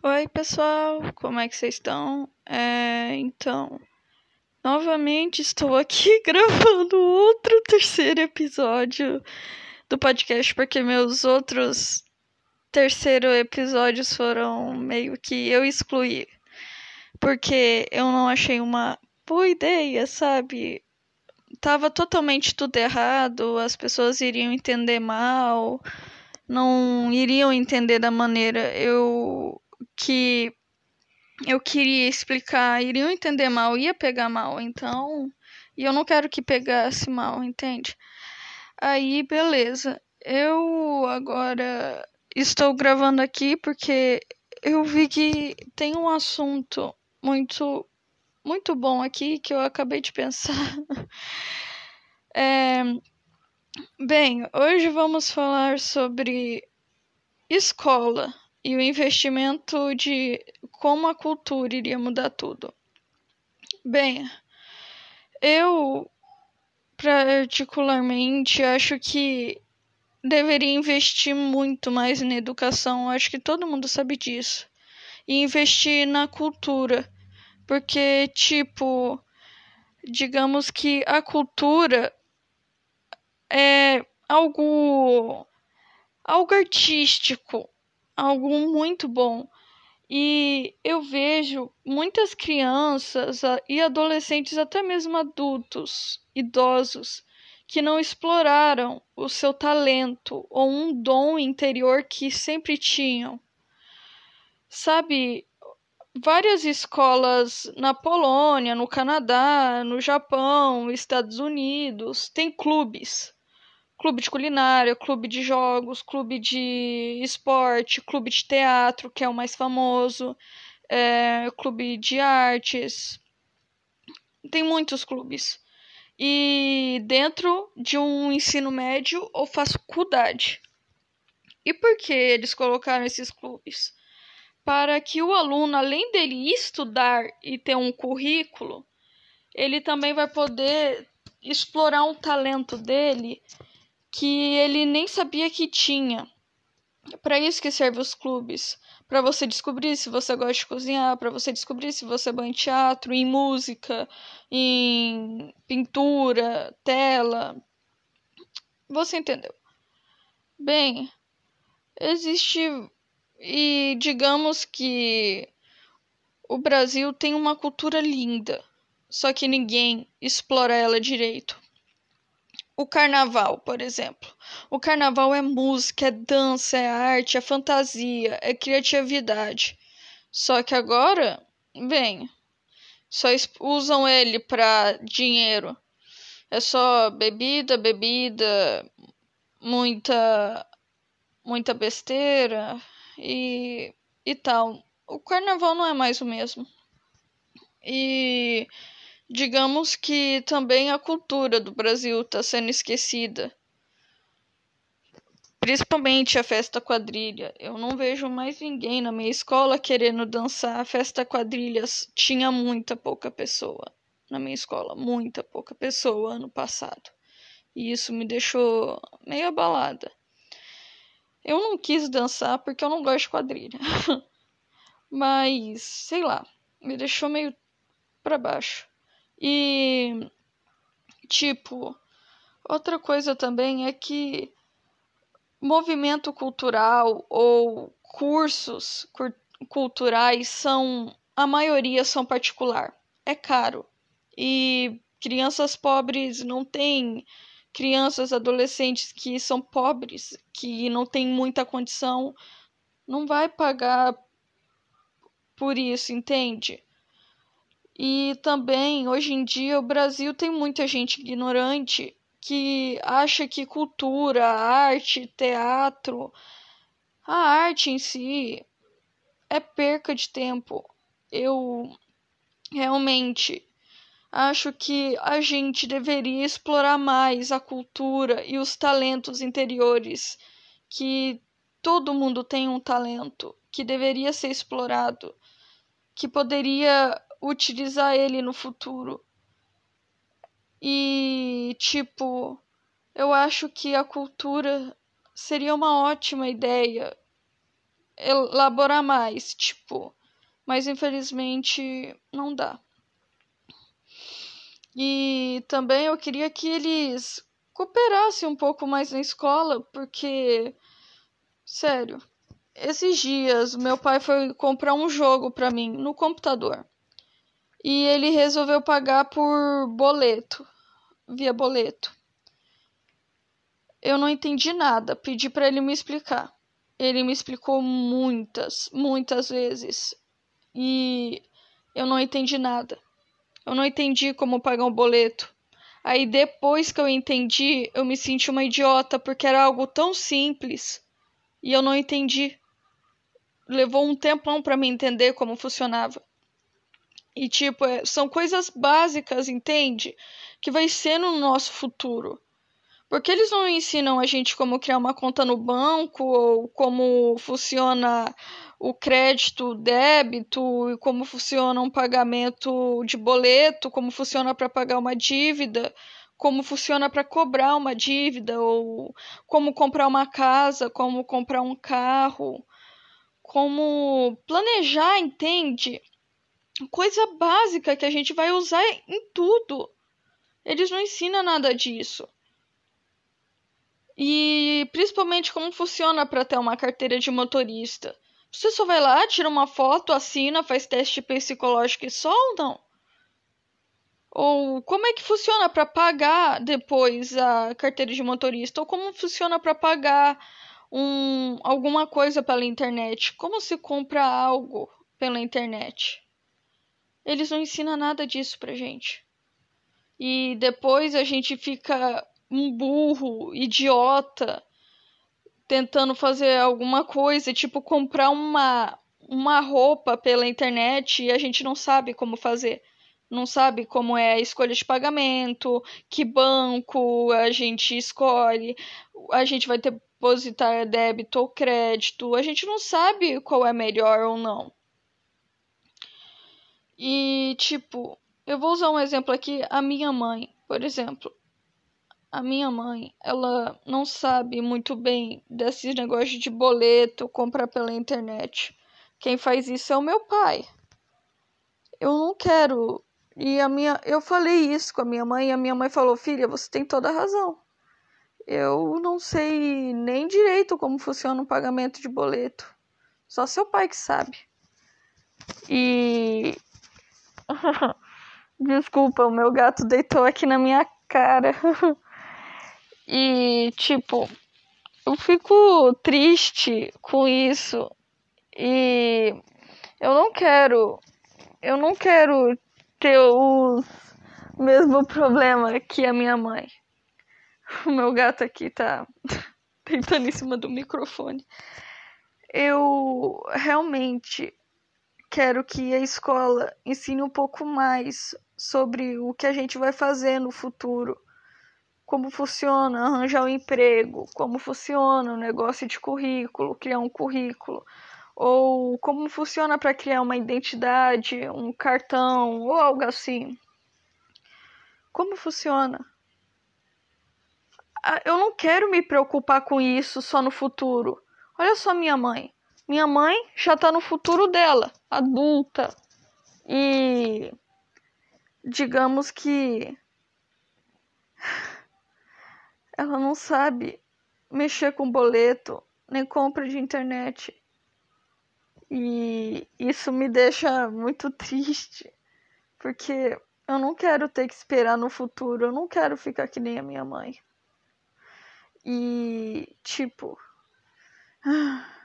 Oi, pessoal, como é que vocês estão? É, então, novamente estou aqui gravando outro terceiro episódio do podcast, porque meus outros terceiro episódios foram meio que eu excluí, porque eu não achei uma boa ideia, sabe? Tava totalmente tudo errado, as pessoas iriam entender mal, não iriam entender da maneira eu que eu queria explicar iriam entender mal, ia pegar mal, então. E eu não quero que pegasse mal, entende? Aí, beleza. Eu agora estou gravando aqui porque eu vi que tem um assunto muito muito bom aqui que eu acabei de pensar. é, bem, hoje vamos falar sobre escola e o investimento de como a cultura iria mudar tudo. Bem, eu particularmente acho que deveria investir muito mais na educação, acho que todo mundo sabe disso. E investir na cultura, porque tipo, digamos que a cultura é algo algo artístico, algo muito bom. E eu vejo muitas crianças e adolescentes, até mesmo adultos, idosos, que não exploraram o seu talento ou um dom interior que sempre tinham. Sabe, várias escolas na Polônia, no Canadá, no Japão, Estados Unidos, têm clubes clube de culinária, clube de jogos, clube de esporte, clube de teatro, que é o mais famoso, é, clube de artes. Tem muitos clubes. E dentro de um ensino médio ou faculdade. E por que eles colocaram esses clubes? Para que o aluno, além dele estudar e ter um currículo, ele também vai poder explorar um talento dele que ele nem sabia que tinha. Para isso que servem os clubes, para você descobrir se você gosta de cozinhar, para você descobrir se você é bom em teatro, em música, em pintura, tela. Você entendeu? Bem, existe e digamos que o Brasil tem uma cultura linda, só que ninguém explora ela direito o carnaval, por exemplo. O carnaval é música, é dança, é arte, é fantasia, é criatividade. Só que agora, bem, só usam ele para dinheiro. É só bebida, bebida, muita muita besteira e e tal. O carnaval não é mais o mesmo. E digamos que também a cultura do Brasil está sendo esquecida. Principalmente a festa quadrilha. Eu não vejo mais ninguém na minha escola querendo dançar. A festa quadrilhas tinha muita pouca pessoa na minha escola, muita pouca pessoa ano passado. E isso me deixou meio abalada. Eu não quis dançar porque eu não gosto de quadrilha. Mas, sei lá, me deixou meio para baixo. E, tipo, outra coisa também é que movimento cultural ou cursos culturais são, a maioria são particular. É caro. E crianças pobres não têm crianças, adolescentes que são pobres, que não têm muita condição, não vai pagar por isso, entende? E também, hoje em dia, o Brasil tem muita gente ignorante que acha que cultura, arte, teatro, a arte em si é perca de tempo. Eu realmente acho que a gente deveria explorar mais a cultura e os talentos interiores, que todo mundo tem um talento que deveria ser explorado, que poderia utilizar ele no futuro. E, tipo, eu acho que a cultura seria uma ótima ideia elaborar mais, tipo, mas infelizmente não dá. E também eu queria que eles cooperassem um pouco mais na escola, porque sério, esses dias meu pai foi comprar um jogo para mim no computador. E ele resolveu pagar por boleto, via boleto. Eu não entendi nada, pedi para ele me explicar. Ele me explicou muitas, muitas vezes. E eu não entendi nada. Eu não entendi como pagar um boleto. Aí depois que eu entendi, eu me senti uma idiota porque era algo tão simples e eu não entendi. Levou um tempão para me entender como funcionava. E tipo, é, são coisas básicas, entende? Que vai ser no nosso futuro. Porque eles não ensinam a gente como criar uma conta no banco ou como funciona o crédito, o débito, e como funciona um pagamento de boleto, como funciona para pagar uma dívida, como funciona para cobrar uma dívida, ou como comprar uma casa, como comprar um carro, como planejar, entende? Coisa básica que a gente vai usar em tudo. Eles não ensinam nada disso. E principalmente como funciona para ter uma carteira de motorista. Você só vai lá, tira uma foto, assina, faz teste psicológico e só ou não? Ou como é que funciona para pagar depois a carteira de motorista? Ou como funciona para pagar um, alguma coisa pela internet? Como se compra algo pela internet? Eles não ensinam nada disso pra gente. E depois a gente fica um burro, idiota, tentando fazer alguma coisa, tipo comprar uma, uma roupa pela internet e a gente não sabe como fazer. Não sabe como é a escolha de pagamento, que banco a gente escolhe, a gente vai depositar débito ou crédito, a gente não sabe qual é melhor ou não. E tipo, eu vou usar um exemplo aqui, a minha mãe, por exemplo a minha mãe, ela não sabe muito bem desses negócios de boleto, comprar pela internet. Quem faz isso é o meu pai. Eu não quero. E a minha, eu falei isso com a minha mãe e a minha mãe falou: "Filha, você tem toda a razão. Eu não sei nem direito como funciona o pagamento de boleto. Só seu pai que sabe." E Desculpa, o meu gato deitou aqui na minha cara. E, tipo, eu fico triste com isso. E eu não quero. Eu não quero ter o mesmo problema que a minha mãe. O meu gato aqui tá tentando em cima do microfone. Eu realmente quero que a escola ensine um pouco mais sobre o que a gente vai fazer no futuro como funciona arranjar um emprego, como funciona o negócio de currículo, criar um currículo, ou como funciona para criar uma identidade, um cartão ou algo assim. Como funciona? Ah, eu não quero me preocupar com isso só no futuro. Olha só minha mãe. Minha mãe já está no futuro dela, adulta. E digamos que ela não sabe mexer com boleto, nem compra de internet. E isso me deixa muito triste, porque eu não quero ter que esperar no futuro, eu não quero ficar que nem a minha mãe. E, tipo,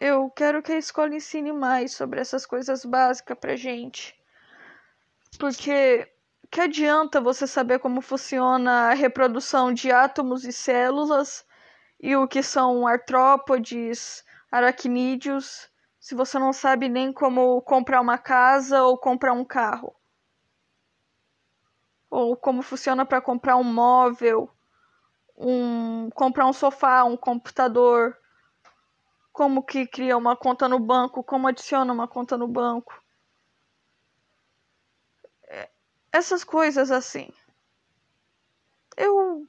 eu quero que a escola ensine mais sobre essas coisas básicas pra gente. Porque que adianta você saber como funciona a reprodução de átomos e células e o que são artrópodes, aracnídeos, se você não sabe nem como comprar uma casa ou comprar um carro? Ou como funciona para comprar um móvel, um comprar um sofá, um computador, como que cria uma conta no banco, como adiciona uma conta no banco essas coisas assim. Eu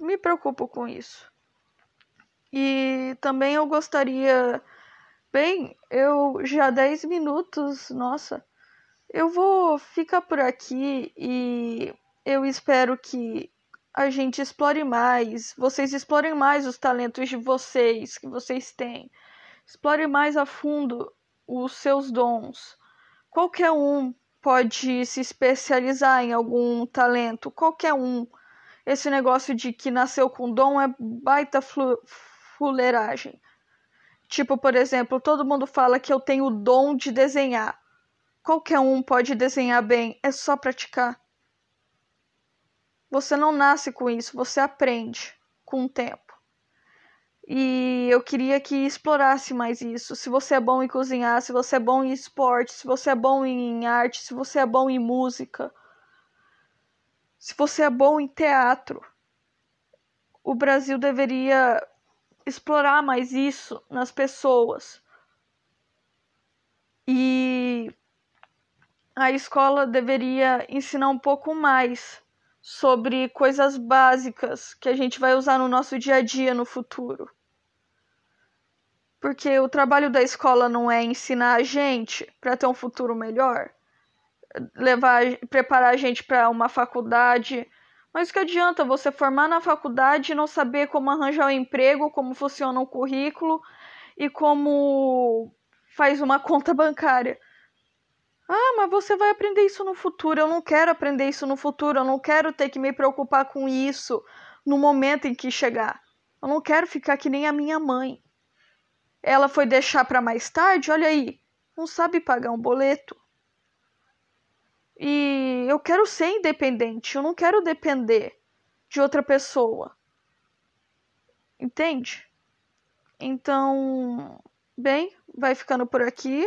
me preocupo com isso. E também eu gostaria. Bem, eu já 10 minutos, nossa. Eu vou ficar por aqui e eu espero que a gente explore mais, vocês explorem mais os talentos de vocês que vocês têm. Explore mais a fundo os seus dons. Qualquer um pode se especializar em algum talento, qualquer um. Esse negócio de que nasceu com dom é baita fuleiragem. Tipo, por exemplo, todo mundo fala que eu tenho o dom de desenhar. Qualquer um pode desenhar bem, é só praticar. Você não nasce com isso, você aprende com o tempo. E eu queria que explorasse mais isso. Se você é bom em cozinhar, se você é bom em esporte, se você é bom em arte, se você é bom em música, se você é bom em teatro, o Brasil deveria explorar mais isso nas pessoas. E a escola deveria ensinar um pouco mais sobre coisas básicas que a gente vai usar no nosso dia a dia no futuro. Porque o trabalho da escola não é ensinar a gente para ter um futuro melhor, levar, preparar a gente para uma faculdade. Mas que adianta você formar na faculdade e não saber como arranjar um emprego, como funciona um currículo e como faz uma conta bancária? Ah, mas você vai aprender isso no futuro. Eu não quero aprender isso no futuro. Eu não quero ter que me preocupar com isso no momento em que chegar. Eu não quero ficar que nem a minha mãe. Ela foi deixar para mais tarde, olha aí, não sabe pagar um boleto. E eu quero ser independente, eu não quero depender de outra pessoa. Entende? Então, bem, vai ficando por aqui.